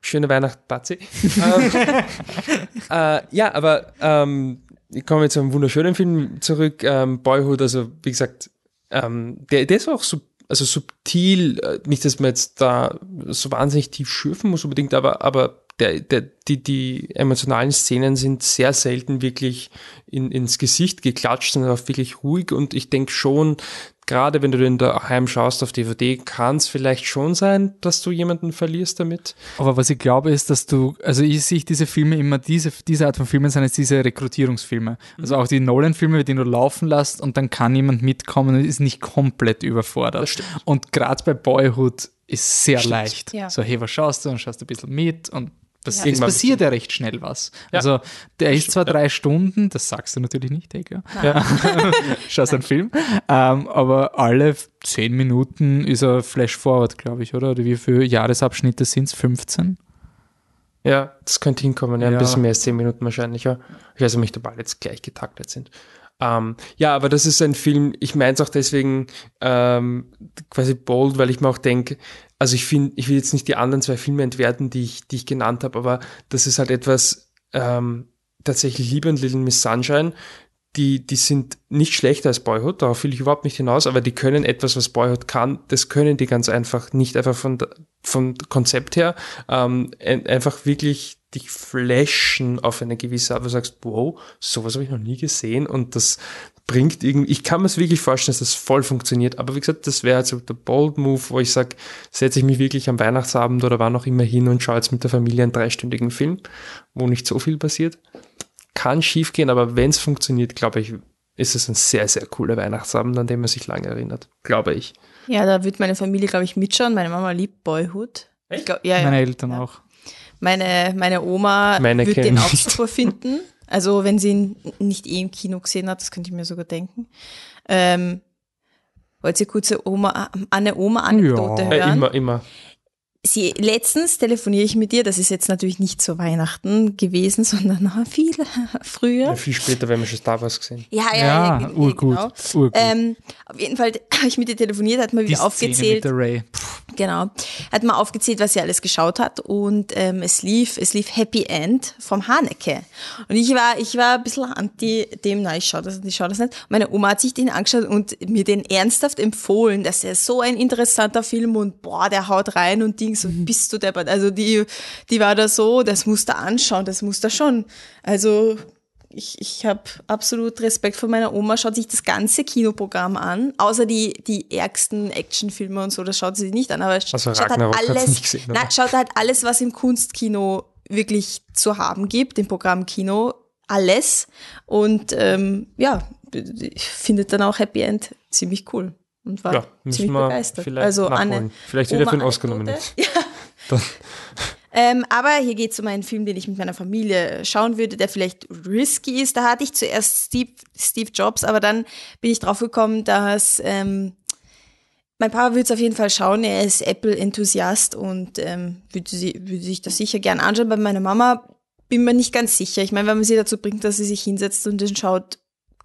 Schöne Weihnacht, Batzi. ähm, äh, ja, aber ähm, ich komme jetzt zu einem wunderschönen Film zurück. Ähm, Boyhood, also wie gesagt, ähm, der, der ist auch sub, also subtil, äh, nicht, dass man jetzt da so wahnsinnig tief schürfen muss unbedingt, aber, aber der, der, die, die emotionalen Szenen sind sehr selten wirklich in, ins Gesicht geklatscht, sondern auch wirklich ruhig. Und ich denke schon, gerade wenn du den daheim schaust auf DVD, kann es vielleicht schon sein, dass du jemanden verlierst damit. Aber was ich glaube, ist, dass du, also ich sehe diese Filme immer, diese, diese Art von Filmen sind jetzt diese Rekrutierungsfilme. Also auch die Nolan-Filme, die du laufen lässt und dann kann jemand mitkommen und ist nicht komplett überfordert. Und gerade bei Boyhood ist sehr Stimmt. leicht. Ja. So, hey, was schaust du? Und schaust ein bisschen mit und das, Ja. es passiert ja recht schnell was. Ja. Also der ist zwar drei Stunden, das sagst du natürlich nicht, Digga. Ja. Schaust einen Film. Ähm, aber alle zehn Minuten ist er Flash-Forward, glaube ich, oder? Oder wie viele Jahresabschnitte sind es? 15? Ja, das könnte hinkommen, ja, Ja. ein bisschen mehr als zehn Minuten wahrscheinlich, ja. Ich weiß nicht, ob alle jetzt gleich getaktet sind. Ähm, ja, aber das ist ein Film, ich meine es auch deswegen ähm, quasi bold, weil ich mir auch denke, also ich finde, ich will jetzt nicht die anderen zwei Filme entwerten, die ich, die ich genannt habe, aber das ist halt etwas, ähm, tatsächlich Liebe und Little Miss Sunshine, die, die sind nicht schlechter als Boyhood, darauf will ich überhaupt nicht hinaus, aber die können etwas, was Boyhood kann, das können die ganz einfach nicht, einfach von, vom Konzept her, ähm, ein- einfach wirklich dich flashen auf eine gewisse Art, wo du sagst, wow, sowas habe ich noch nie gesehen. Und das bringt irgendwie, ich kann mir es wirklich vorstellen, dass das voll funktioniert, aber wie gesagt, das wäre also der Bold Move, wo ich sage, setze ich mich wirklich am Weihnachtsabend oder wann auch immer hin und schaue jetzt mit der Familie einen dreistündigen Film, wo nicht so viel passiert kann schief gehen, aber wenn es funktioniert, glaube ich, ist es ein sehr, sehr cooler Weihnachtsabend, an den man sich lange erinnert. Glaube ich. Ja, da wird meine Familie, glaube ich, mitschauen. Meine Mama liebt Boyhood. Ich glaub, ja, ja. Meine Eltern ja. auch. Meine, meine Oma Meine wird den auch super finden. Also wenn sie ihn nicht eh im Kino gesehen hat, das könnte ich mir sogar denken. Ähm, wollt ihr kurze Oma, eine Oma-Anekdote Ja. Äh, hören? immer, immer. Sie, letztens telefoniere ich mit ihr, das ist jetzt natürlich nicht zu Weihnachten gewesen, sondern noch viel früher. Ja, viel später, wenn wir schon Star Wars gesehen. Ja, ja, Ja, ja, urgut. genau. urgut. Ähm, auf jeden Fall habe ich mit ihr telefoniert, hat mal Die wieder Szene aufgezählt. mit der Ray. Genau. Hat mal aufgezählt, was sie alles geschaut hat und ähm, es lief, es lief Happy End vom Haneke. Und ich war, ich war ein bisschen anti dem, na, ich schau das, ich schau das nicht. Meine Oma hat sich den angeschaut und mir den ernsthaft empfohlen, dass er so ein interessanter Film und boah, der haut rein und Dings und bist du deppert. Also die, die war da so, das musst du anschauen, das musst du schon. Also ich, ich habe absolut Respekt vor meiner Oma, schaut sich das ganze Kinoprogramm an, außer die, die ärgsten Actionfilme und so, das schaut sie sich nicht an, aber Also schaut halt Ragnarok alles, gesehen, na, schaut halt alles, was im Kunstkino wirklich zu haben gibt, im Programm Kino, alles. Und ähm, ja, ich findet dann auch Happy End ziemlich cool und war Ja, ziemlich begeistert. vielleicht also nachholen. Vielleicht wieder für nominiert. Ja. Dann- Ähm, aber hier geht es um einen Film, den ich mit meiner Familie schauen würde, der vielleicht risky ist. Da hatte ich zuerst Steve, Steve Jobs, aber dann bin ich drauf gekommen, dass ähm, mein Papa würde es auf jeden Fall schauen. Er ist Apple-Enthusiast und ähm, würde, sie, würde sich das sicher gern anschauen. Bei meiner Mama bin mir nicht ganz sicher. Ich meine, wenn man sie dazu bringt, dass sie sich hinsetzt und den schaut,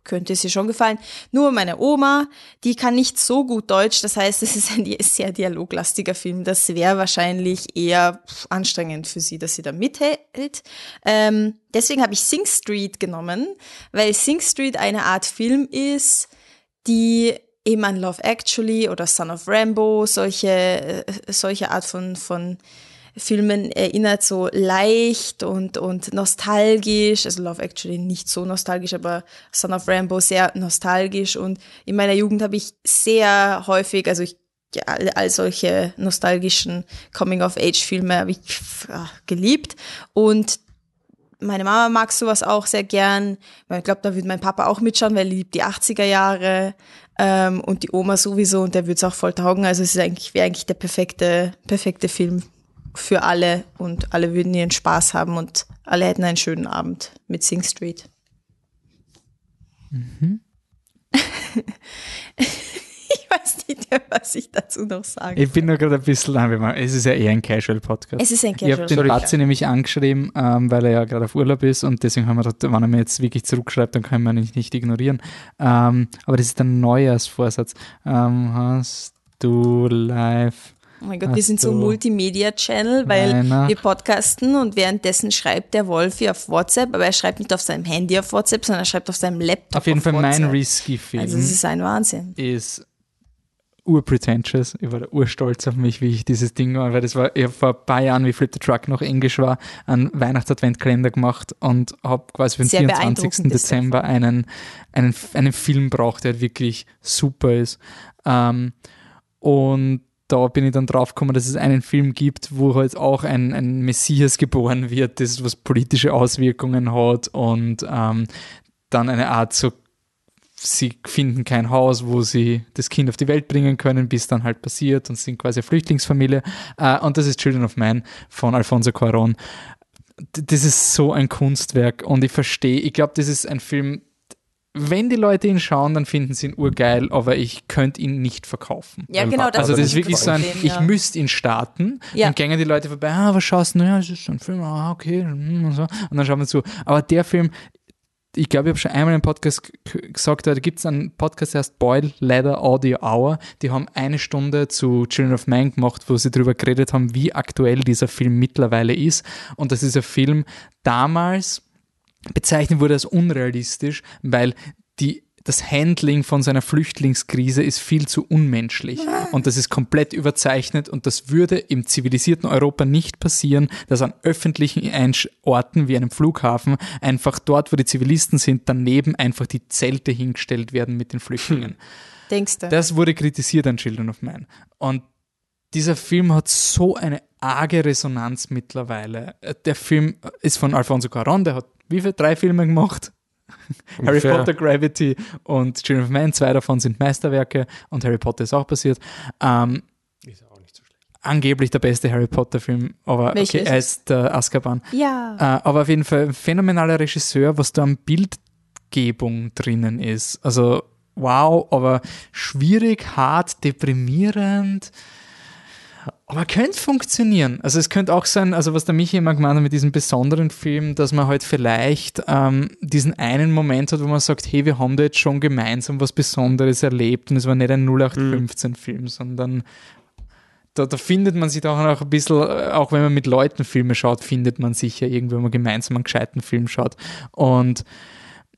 könnte es ihr schon gefallen. Nur meine Oma, die kann nicht so gut Deutsch. Das heißt, es ist ein sehr dialoglastiger Film. Das wäre wahrscheinlich eher anstrengend für sie, dass sie da mithält. Ähm, deswegen habe ich Sing Street genommen, weil Sing Street eine Art Film ist, die eben an Love Actually oder Son of Rambo, solche, äh, solche Art von, von Filmen erinnert, so leicht und, und nostalgisch. Also Love Actually nicht so nostalgisch, aber Son of Rambo sehr nostalgisch. Und in meiner Jugend habe ich sehr häufig, also ich ja, all, solche nostalgischen Coming-of-Age-Filme habe ich ja, geliebt. Und meine Mama mag sowas auch sehr gern. Ich glaube, da würde mein Papa auch mitschauen, weil er liebt die 80er Jahre ähm, und die Oma sowieso und der würde es auch voll taugen. Also es ist eigentlich, wäre eigentlich der perfekte, perfekte Film für alle und alle würden ihren Spaß haben und alle hätten einen schönen Abend mit Sing Street. Mhm. ich weiß nicht mehr, was ich dazu noch sagen Ich bin nur gerade ein bisschen, es ist ja eher ein Casual-Podcast. Es ist ein Casual. Ich habe den Batzi nämlich angeschrieben, ähm, weil er ja gerade auf Urlaub ist und deswegen haben wir gedacht, wenn er mir jetzt wirklich zurückschreibt, dann können wir ihn nicht, nicht ignorieren. Ähm, aber das ist ein Neujahrsvorsatz. Ähm, hast du live Oh mein Gott, wir sind so Multimedia-Channel, weil Weihnacht. wir podcasten und währenddessen schreibt der Wolfi auf WhatsApp, aber er schreibt nicht auf seinem Handy auf WhatsApp, sondern er schreibt auf seinem Laptop. Auf jeden auf Fall WhatsApp. mein Risky-Film. Also, das ist ein Wahnsinn. Ist urpretentious. Ich war urstolz auf mich, wie ich dieses Ding war, weil das war, ich vor ein paar Jahren, wie Flip the Truck noch Englisch war, einen Weihnachts-Adventkalender gemacht und habe quasi für den Sehr 24. Dezember einen, einen, einen Film braucht, der wirklich super ist. Ähm, und da bin ich dann drauf gekommen, dass es einen Film gibt, wo halt auch ein, ein Messias geboren wird, das was politische Auswirkungen hat und ähm, dann eine Art so, sie finden kein Haus, wo sie das Kind auf die Welt bringen können, bis dann halt passiert und sind quasi eine Flüchtlingsfamilie. Äh, und das ist Children of Man von Alfonso Cuarón. Das ist so ein Kunstwerk und ich verstehe, ich glaube, das ist ein Film, wenn die Leute ihn schauen, dann finden sie ihn urgeil, aber ich könnte ihn nicht verkaufen. Ja, genau. Das also das ist wirklich so ein, ich ja. müsste ihn starten, ja. dann gängen die Leute vorbei, ah, was schaust du? Ja, das ist so ein Film, ah, okay, hm, und so. Und dann schauen wir zu. Aber der Film, ich glaube, ich habe schon einmal im Podcast gesagt, da gibt es einen Podcast, der heißt Boil Leather Audio Hour. Die haben eine Stunde zu Children of Man gemacht, wo sie darüber geredet haben, wie aktuell dieser Film mittlerweile ist. Und das ist ein Film damals, bezeichnet wurde als unrealistisch, weil die das Handling von seiner Flüchtlingskrise ist viel zu unmenschlich und das ist komplett überzeichnet und das würde im zivilisierten Europa nicht passieren, dass an öffentlichen Orten wie einem Flughafen einfach dort, wo die Zivilisten sind, daneben einfach die Zelte hingestellt werden mit den Flüchtlingen. Denkst du? Das wurde kritisiert an Children of Man und dieser Film hat so eine arge Resonanz mittlerweile. Der Film ist von Alfonso Cuarón, der hat wie viele? Drei Filme gemacht? Harry Potter, Gravity und Children of Man, zwei davon sind Meisterwerke und Harry Potter ist auch passiert. Ähm, ist auch nicht so schlecht. Angeblich der beste Harry Potter-Film, aber okay, er ist der Azkaban. Ja. Äh, aber auf jeden Fall ein phänomenaler Regisseur, was da an Bildgebung drinnen ist. Also wow, aber schwierig, hart, deprimierend. Aber könnte funktionieren. Also es könnte auch sein, also was der Michi immer gemeint hat mit diesem besonderen Film, dass man halt vielleicht ähm, diesen einen Moment hat, wo man sagt, hey, wir haben da jetzt schon gemeinsam was Besonderes erlebt und es war nicht ein 0815-Film, mhm. sondern da, da, findet man sich auch ein bisschen, äh, auch wenn man mit Leuten Filme schaut, findet man sich ja irgendwo, wenn man gemeinsam einen gescheiten Film schaut. Und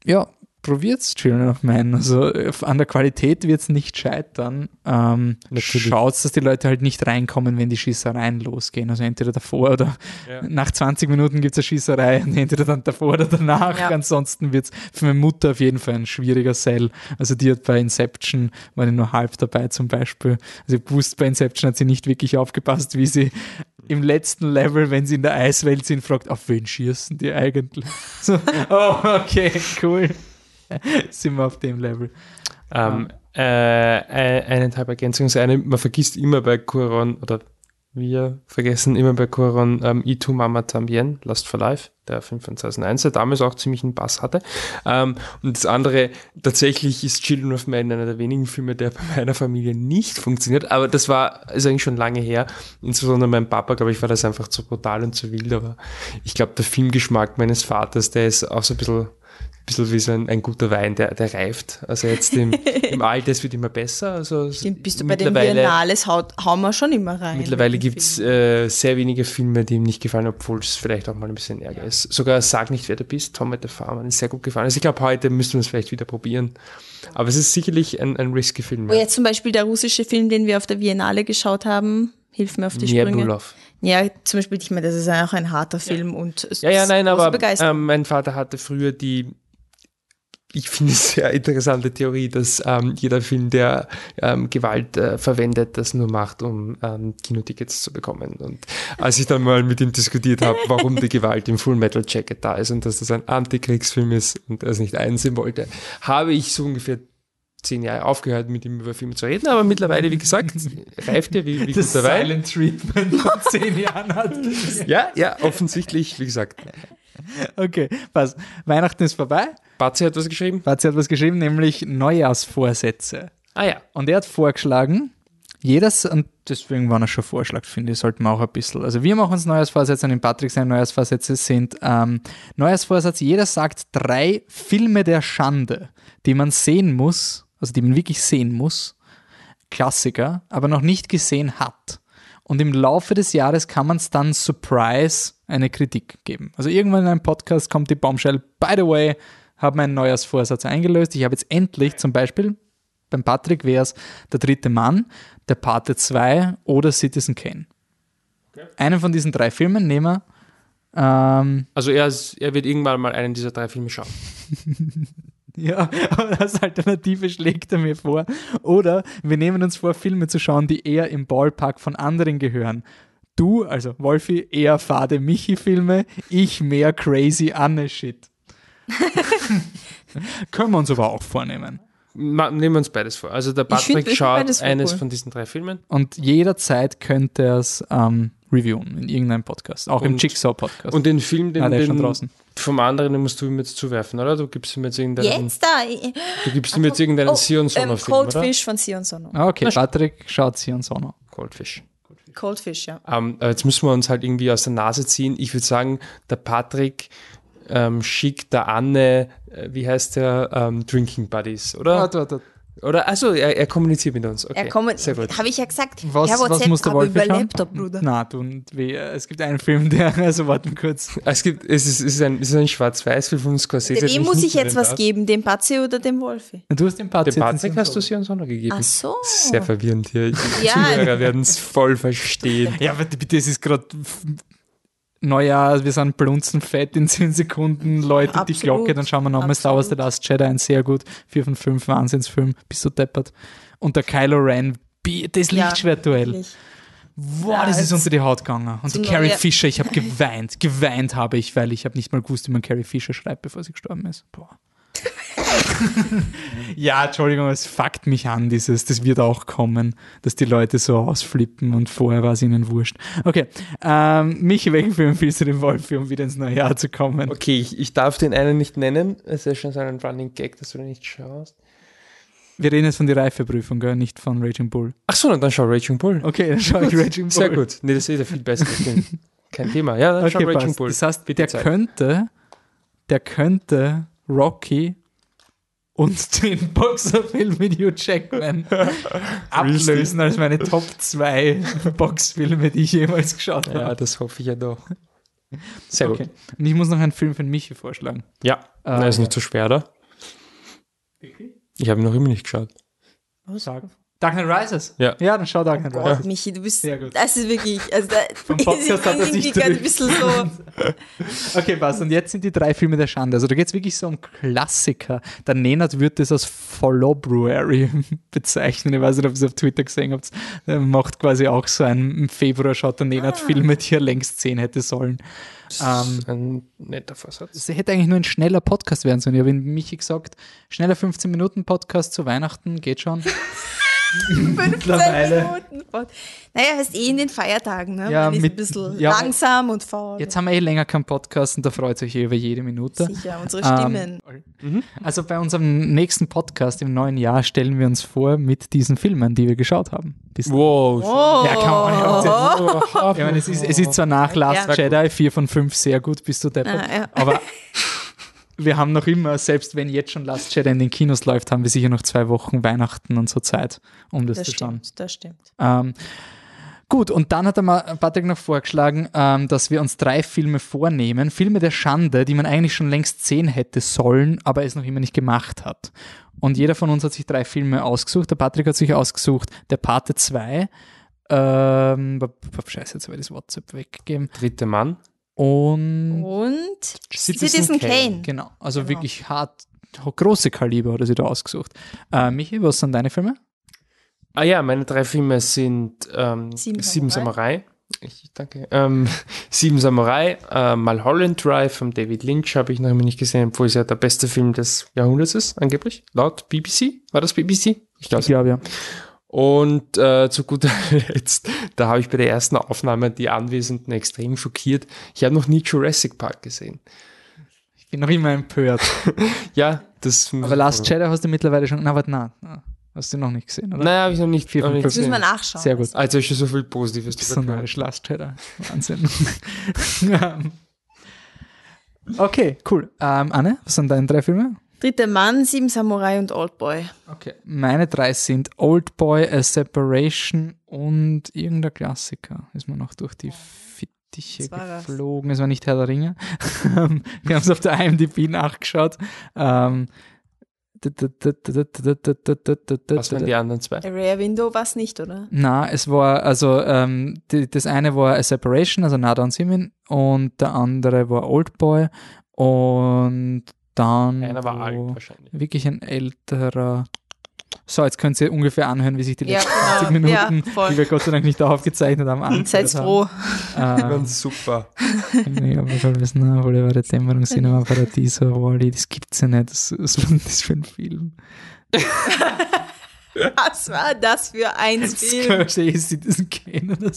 ja, probiert's Children of Man. Also an der Qualität wird es nicht scheitern. Ähm, Schaut, dass die Leute halt nicht reinkommen, wenn die Schießereien losgehen. Also entweder davor oder ja. nach 20 Minuten gibt es eine Schießerei und entweder dann davor oder danach. Ja. Ansonsten wird es für meine Mutter auf jeden Fall ein schwieriger Sell. Also die hat bei Inception, war die nur halb dabei zum Beispiel. Also ich wusste, bei Inception hat sie nicht wirklich aufgepasst, wie sie im letzten Level, wenn sie in der Eiswelt sind, fragt, auf wen schießen die eigentlich? So, oh, okay, cool. sind wir auf dem Level. Ähm, äh, eineinhalb Ergänzungen. Eine, man vergisst immer bei Kuron oder Wir vergessen immer bei Coron ähm, Itu Mama Tambien, Last for Life, der Film von 2001, der damals auch ziemlich einen Bass hatte. Ähm, und das andere, tatsächlich ist Children of Men einer der wenigen Filme, der bei meiner Familie nicht funktioniert, aber das war, ist eigentlich schon lange her. Insbesondere mein Papa, glaube ich, war das einfach zu brutal und zu wild, aber ich glaube, der Filmgeschmack meines Vaters, der ist auch so ein bisschen bisschen wie so ein, ein guter Wein, der, der reift. Also jetzt im, im Alter, es wird immer besser. Also Stimmt, bist du bei den Biennales, haut, hauen wir schon immer rein. Mittlerweile gibt es äh, sehr wenige Filme, die ihm nicht gefallen, obwohl es vielleicht auch mal ein bisschen ärger ist. Sogar Sag nicht, wer du bist, Tom at the Farmer, ist sehr gut gefallen. Also ich glaube, heute müssen wir es vielleicht wieder probieren. Aber es ist sicherlich ein, ein risky Film. Wo jetzt zum Beispiel der russische Film, den wir auf der Biennale geschaut haben, hilf mir auf die Sprünge. Nebulov. Ja, zum Beispiel, ich meine, das ist auch ein harter Film und Ja, ja, nein, aber ähm, mein Vater hatte früher die ich finde es sehr interessante Theorie, dass ähm, jeder Film, der ähm, Gewalt äh, verwendet, das nur macht, um ähm, Kinotickets zu bekommen. Und als ich dann mal mit ihm diskutiert habe, warum die Gewalt im Full Metal Jacket da ist und dass das ein Antikriegsfilm ist und er es nicht einsehen wollte, habe ich so ungefähr zehn Jahre aufgehört, mit ihm über Filme zu reden, aber mittlerweile, wie gesagt, reift er wie, wie das guter Wein. Silent Treatment von zehn Jahren hat. ja, ja, offensichtlich, wie gesagt. Okay, pass. Weihnachten ist vorbei. Batzi hat was geschrieben? Batzi hat was geschrieben, nämlich Neujahrsvorsätze. Ah ja. Und er hat vorgeschlagen, jedes, und deswegen, wenn er schon vorschlägt, finde ich, sollten wir auch ein bisschen. Also wir machen uns Neujahrsvorsätze und in Patrick seine Neujahrsvorsätze sind ähm, Neujahrsvorsatz, jeder sagt drei Filme der Schande, die man sehen muss, also die man wirklich sehen muss, Klassiker, aber noch nicht gesehen hat. Und im Laufe des Jahres kann man es dann Surprise eine Kritik geben. Also irgendwann in einem Podcast kommt die Bombshell, by the way, habe meinen Neujahrsvorsatz eingelöst. Ich habe jetzt endlich zum Beispiel, beim Patrick wäre es der dritte Mann, der Pate 2 oder Citizen Kane. Okay. Einen von diesen drei Filmen nehmen wir. Ähm, also er, er wird irgendwann mal einen dieser drei Filme schauen. Ja, aber als Alternative schlägt er mir vor. Oder wir nehmen uns vor, Filme zu schauen, die eher im Ballpark von anderen gehören. Du, also Wolfi, eher fade Michi-Filme, ich mehr crazy Anne-Shit. Können wir uns aber auch vornehmen. Ma, nehmen wir uns beides vor. Also der Patrick find, schaut eines cool. von diesen drei Filmen. Und jederzeit könnte er es ähm, reviewen in irgendeinem Podcast, auch und, im Jigsaw-Podcast. Und den Film, den, ah, den, den vom anderen den musst du ihm jetzt zuwerfen, oder? Du gibst ihm jetzt irgendeinen. Jetzt da! Du gibst ihm jetzt irgendeinen oh, Sion Sono ähm, Film, Coldfish oder? von Sion Sono. Ah, okay, Patrick schaut Sion Sono. Coldfish. Ja. Um, ähm, jetzt müssen wir uns halt irgendwie aus der Nase ziehen. Ich würde sagen, der Patrick ähm, schickt der Anne, äh, wie heißt der, ähm, Drinking Buddies, oder? Warte, warte. Oder, also er, er kommuniziert mit uns. Okay, er sehr gut. Habe ich ja gesagt. Was, ja, WhatsApp, was muss der Wolf über Laptop, Bruder? Na, du, wie, es gibt einen Film, der, also warten kurz. Es gibt, es ist, es ist ein, ein Schwarz-Weiß-Film von Scorsese. Wem muss ich jetzt was geben? Dem Patzi oder dem Wolfi? Du hast dem Patzi. Dem Patzi hast du sie uns auch noch gegeben. Ach so. Sehr verwirrend hier. Die ja. Zuhörer werden es voll verstehen. Ja, aber bitte, es ist gerade Neujahr, wir sind blunzenfett in 10 Sekunden, Leute Absolut. die Glocke, dann schauen wir nochmal Star Wars The Last Jedi, ein sehr gut, 4 von 5 Wahnsinnsfilm, bist du deppert. Und der Kylo Ren, das Lichtschwertduell. Ja, Boah, ja, das ist unter die Haut gegangen. Und die Carrie Fisher, ich habe geweint, geweint habe ich, weil ich habe nicht mal gewusst, wie man Carrie Fisher schreibt, bevor sie gestorben ist. Boah. ja, Entschuldigung, es fuckt mich an, dieses, das wird auch kommen, dass die Leute so ausflippen und vorher war es ihnen wurscht. Okay, ähm, Michi, welchen Film willst du dem Wolf, um wieder ins neue Jahr zu kommen? Okay, ich, ich darf den einen nicht nennen, es ist schon so ein Running Gag, dass du den nicht schaust. Wir reden jetzt von der Reifeprüfung, gell? nicht von Raging Bull. Ach so, dann schau Raging Bull. Okay, dann schau ich Raging Bull. Sehr gut. Nee, das ist ja viel besser. Kein Thema. Ja, dann okay, schau Raging passt. Bull. Das heißt, Bitte der Zeit. könnte, der könnte Rocky und den Boxerfilm mit Hugh Jackman ablösen als meine Top 2 Boxfilme, die ich jemals geschaut habe. Ja, das hoffe ich ja doch. Sehr okay. gut. Und ich muss noch einen Film von Michi vorschlagen. Ja, äh, Na, ist nicht so schwer, oder? Ich habe ihn noch immer nicht geschaut. Was? Sag. Dark Knight Rises? Ja. Ja, dann schau Dark Knight Rises. Ja. Michi, du bist. Sehr gut. Das ist wirklich. Also da Vom Podcast hat er sich ein bisschen so. okay, was? Und jetzt sind die drei Filme der Schande. Also da geht es wirklich so um Klassiker. Der Nenad würde das als Followbruary bezeichnen. Ich weiß nicht, ob ihr es auf Twitter gesehen habt. Er macht quasi auch so einen. Im Februar schaut der Nenad ah. Filme, die er längst sehen hätte sollen. Ähm, ein netter Vorsatz. Es hätte eigentlich nur ein schneller Podcast werden sollen. Ich habe Michi gesagt, schneller 15 Minuten Podcast zu Weihnachten geht schon. 15 Mittlerweile. Minuten fort. Naja, heißt eh in den Feiertagen, ne? Ja, Man ist mit- ein bisschen ja, langsam und faul. Jetzt haben wir eh länger keinen Podcast und da freut euch eh über jede Minute. Sicher, unsere Ähm, Stimmen. Also bei unserem nächsten Podcast im neuen Jahr stellen wir uns vor mit diesen Filmen, die wir geschaut haben. Bis Wow. oh, Ja, kann man ja Oh. Ich meine, es ist, es ist zwar nach Last Ja. Jedi 4 von 5 sehr gut, bist du deppert, Ah, ja. aber wir haben noch immer, selbst wenn jetzt schon Last Jedi in den Kinos läuft, haben wir sicher noch zwei Wochen Weihnachten und so Zeit, um das, das zu schauen. stimmt, das stimmt. Ähm, gut, und dann hat er mal Patrick noch vorgeschlagen, ähm, dass wir uns drei Filme vornehmen. Filme der Schande, die man eigentlich schon längst sehen hätte sollen, aber es noch immer nicht gemacht hat. Und jeder von uns hat sich drei Filme ausgesucht. Der Patrick hat sich ausgesucht Der Pate 2. Ähm, scheiße, jetzt habe ich das WhatsApp weggegeben. Dritte Mann. Und Und Citizen Citizen Kane. Kane. genau, also Genau. wirklich hart, große Kaliber hat er sich da ausgesucht. Äh, Michi, was sind deine Filme? Ah ja, meine drei Filme sind ähm, Sieben Sieben, Samurai. Samurai. Ich danke. Ähm, Sieben Samurai, äh, Mulholland Drive von David Lynch habe ich noch immer nicht gesehen, obwohl es ja der beste Film des Jahrhunderts ist, angeblich. Laut BBC. War das BBC? Ich glaube ja. Und äh, zu guter Letzt, da habe ich bei der ersten Aufnahme die Anwesenden extrem schockiert. Ich habe noch nie Jurassic Park gesehen. Ich bin noch immer empört. Ja, das. Aber Last Jedi hast du mittlerweile schon. Na, warte, na. Hast du noch nicht gesehen, oder? Nein, habe ich noch nicht, Vier noch von nicht fünf. müssen wir gesehen. nachschauen. Sehr gut. Also ist schon so viel Positives Das ist drüber so Last Jedi. Wahnsinn. Okay, cool. Ähm, Anne, was sind deine drei Filme? Dritter Mann, Sieben Samurai und Oldboy. Okay. Meine drei sind Old Boy, A Separation und irgendein Klassiker. Ist mir noch durch die Fittiche war das? geflogen. Es war nicht Herr der Ringe. Wir haben es auf der IMDb nachgeschaut. Ähm, Was waren die anderen zwei? A Rare Window war es nicht, oder? Na, es war, also ähm, die, das eine war A Separation, also Nada und Simin, und der andere war Old Boy und dann Einer war alt wahrscheinlich. wirklich ein älterer. So, jetzt könnt ihr ungefähr anhören, wie sich die Ja, letzten genau. 20 Minuten, Ja, die wir Gott sei Dank nicht aufgezeichnet haben, Seid froh. Ähm, super. ja, was soll das na, Wolle war der Dämmerung, Cinema Paradiso, Wally, das gibt's ja nicht. Das, was war denn das für ein Film? Was war das für ein Das Film? ich eh Citizen Kane oder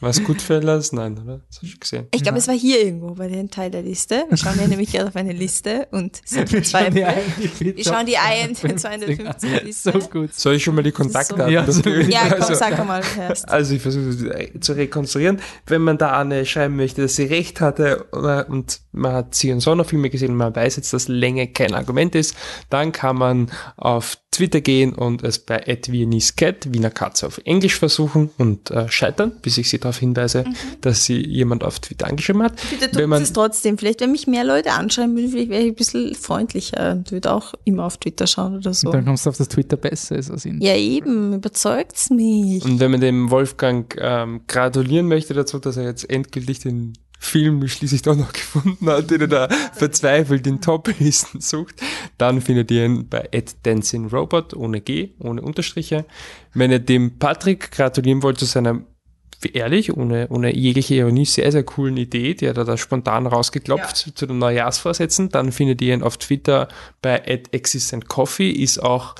Was Goodfellas? Nein, oder? Das hast du gesehen. Ich glaube, es war hier irgendwo bei dem Teil der Liste. Wir schauen ja nämlich gerade auf eine Liste und sind Wir schauen die zwei. Wir schauen die Top 250 Ja, Liste. So gut. Soll ich schon mal die Kontaktdaten? Ja, so- Ja, komm, also, sag mal erst. also ich versuche es zu rekonstruieren. Wenn man da Anne schreiben möchte, dass sie recht hatte äh, und man hat sie und Sonderfilme gesehen und man weiß jetzt, dass Länge kein Argument ist, dann kann man auf Twitter gehen und es bei @vieniscat Wiener Katze auf Englisch versuchen und äh, scheitern, bis ich sie darauf hinweise, dass sie jemand auf Twitter angeschrieben hat. Bitte Wenn tut man es trotzdem. Vielleicht, wenn mich mehr Leute anschreiben würden, vielleicht wäre ich ein bisschen freundlicher und würde auch immer auf Twitter schauen oder so. Und dann kommst du auf das Twitter besser ist als ihn. Ja, eben, überzeugt's mich. Und wenn man dem Wolfgang ähm, gratulieren möchte dazu, dass er jetzt endgültig den Film schließlich doch noch gefunden hat, den er da verzweifelt in Top-Listen sucht, dann findet ihr ihn bei @dancing_robot ohne G, ohne Unterstriche. Wenn ihr dem Patrick gratulieren wollt zu seiner ehrlich, ohne, ohne jegliche Ironie, sehr, sehr coolen Idee, die hat er da spontan rausgeklopft zu den Neujahrsvorsätzen, dann findet ihr ihn auf Twitter bei @existentcoffee, ist auch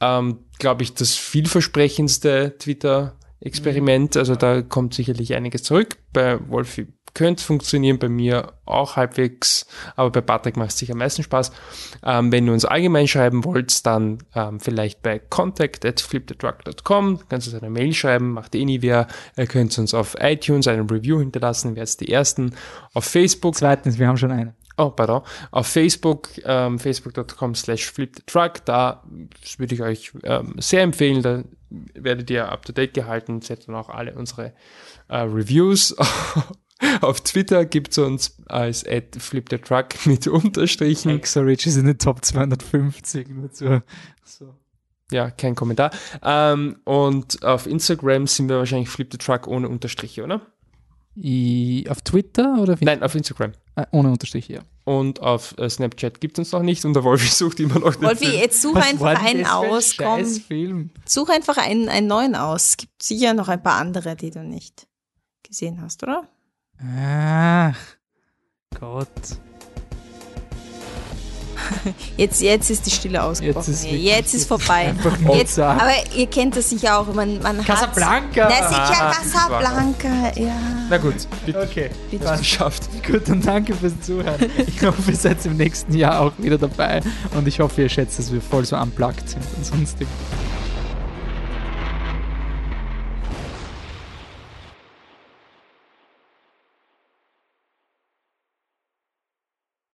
ähm, glaube ich, das vielversprechendste Twitter-Experiment. Also da kommt sicherlich einiges zurück. Bei Wolfi könnte funktionieren, bei mir auch halbwegs, aber bei Patrick macht es sicher am meisten Spaß. Ähm, wenn ihr uns allgemein schreiben wollt, dann ähm, vielleicht bei contact at flipthetruck.com, kannst du uns eine Mail schreiben, macht eh nie wer. Ihr könnt uns auf iTunes eine Review hinterlassen, werdet die Ersten. Auf Facebook Zweitens, wir haben schon eine. Oh, pardon. Auf Facebook, ähm, facebook.com slash flipthetruck, da würde ich euch ähm, sehr empfehlen, da werdet ihr up to date gehalten, seht dann auch alle unsere äh, Reviews. Auf Twitter gibt's uns als at flipthetruck mit Unterstrichen. Exorich ist in den Top 250. Nur zu, so. Ja, kein Kommentar. Ähm, und auf Instagram sind wir wahrscheinlich flipthetruck ohne Unterstriche, oder? I, auf Twitter oder? Nein, auf Instagram. Äh, ohne Unterstrich, ja. Und auf äh, Snapchat gibt's uns noch nicht und der Wolfi sucht immer noch den Wolfi, Film. jetzt such Was einfach einen aus. Komm, such einfach einen, einen neuen aus. Es gibt sicher noch ein paar andere, die du nicht gesehen hast, oder? Ach, Gott. Jetzt, jetzt ist die Stille ausgebrochen. Jetzt ist wirklich- jetzt ist vorbei. Jetzt, aber ihr kennt das sicher auch. Man, man Casablanca. Na, sicher Ah, Casablanca, ja. Na gut, bitte. Okay, Bitte. passt. Geschafft. Gut, dann danke fürs Zuhören. Ich hoffe, ihr seid im nächsten Jahr auch wieder dabei und ich hoffe, ihr schätzt, dass wir voll so unplugged sind und sonstig.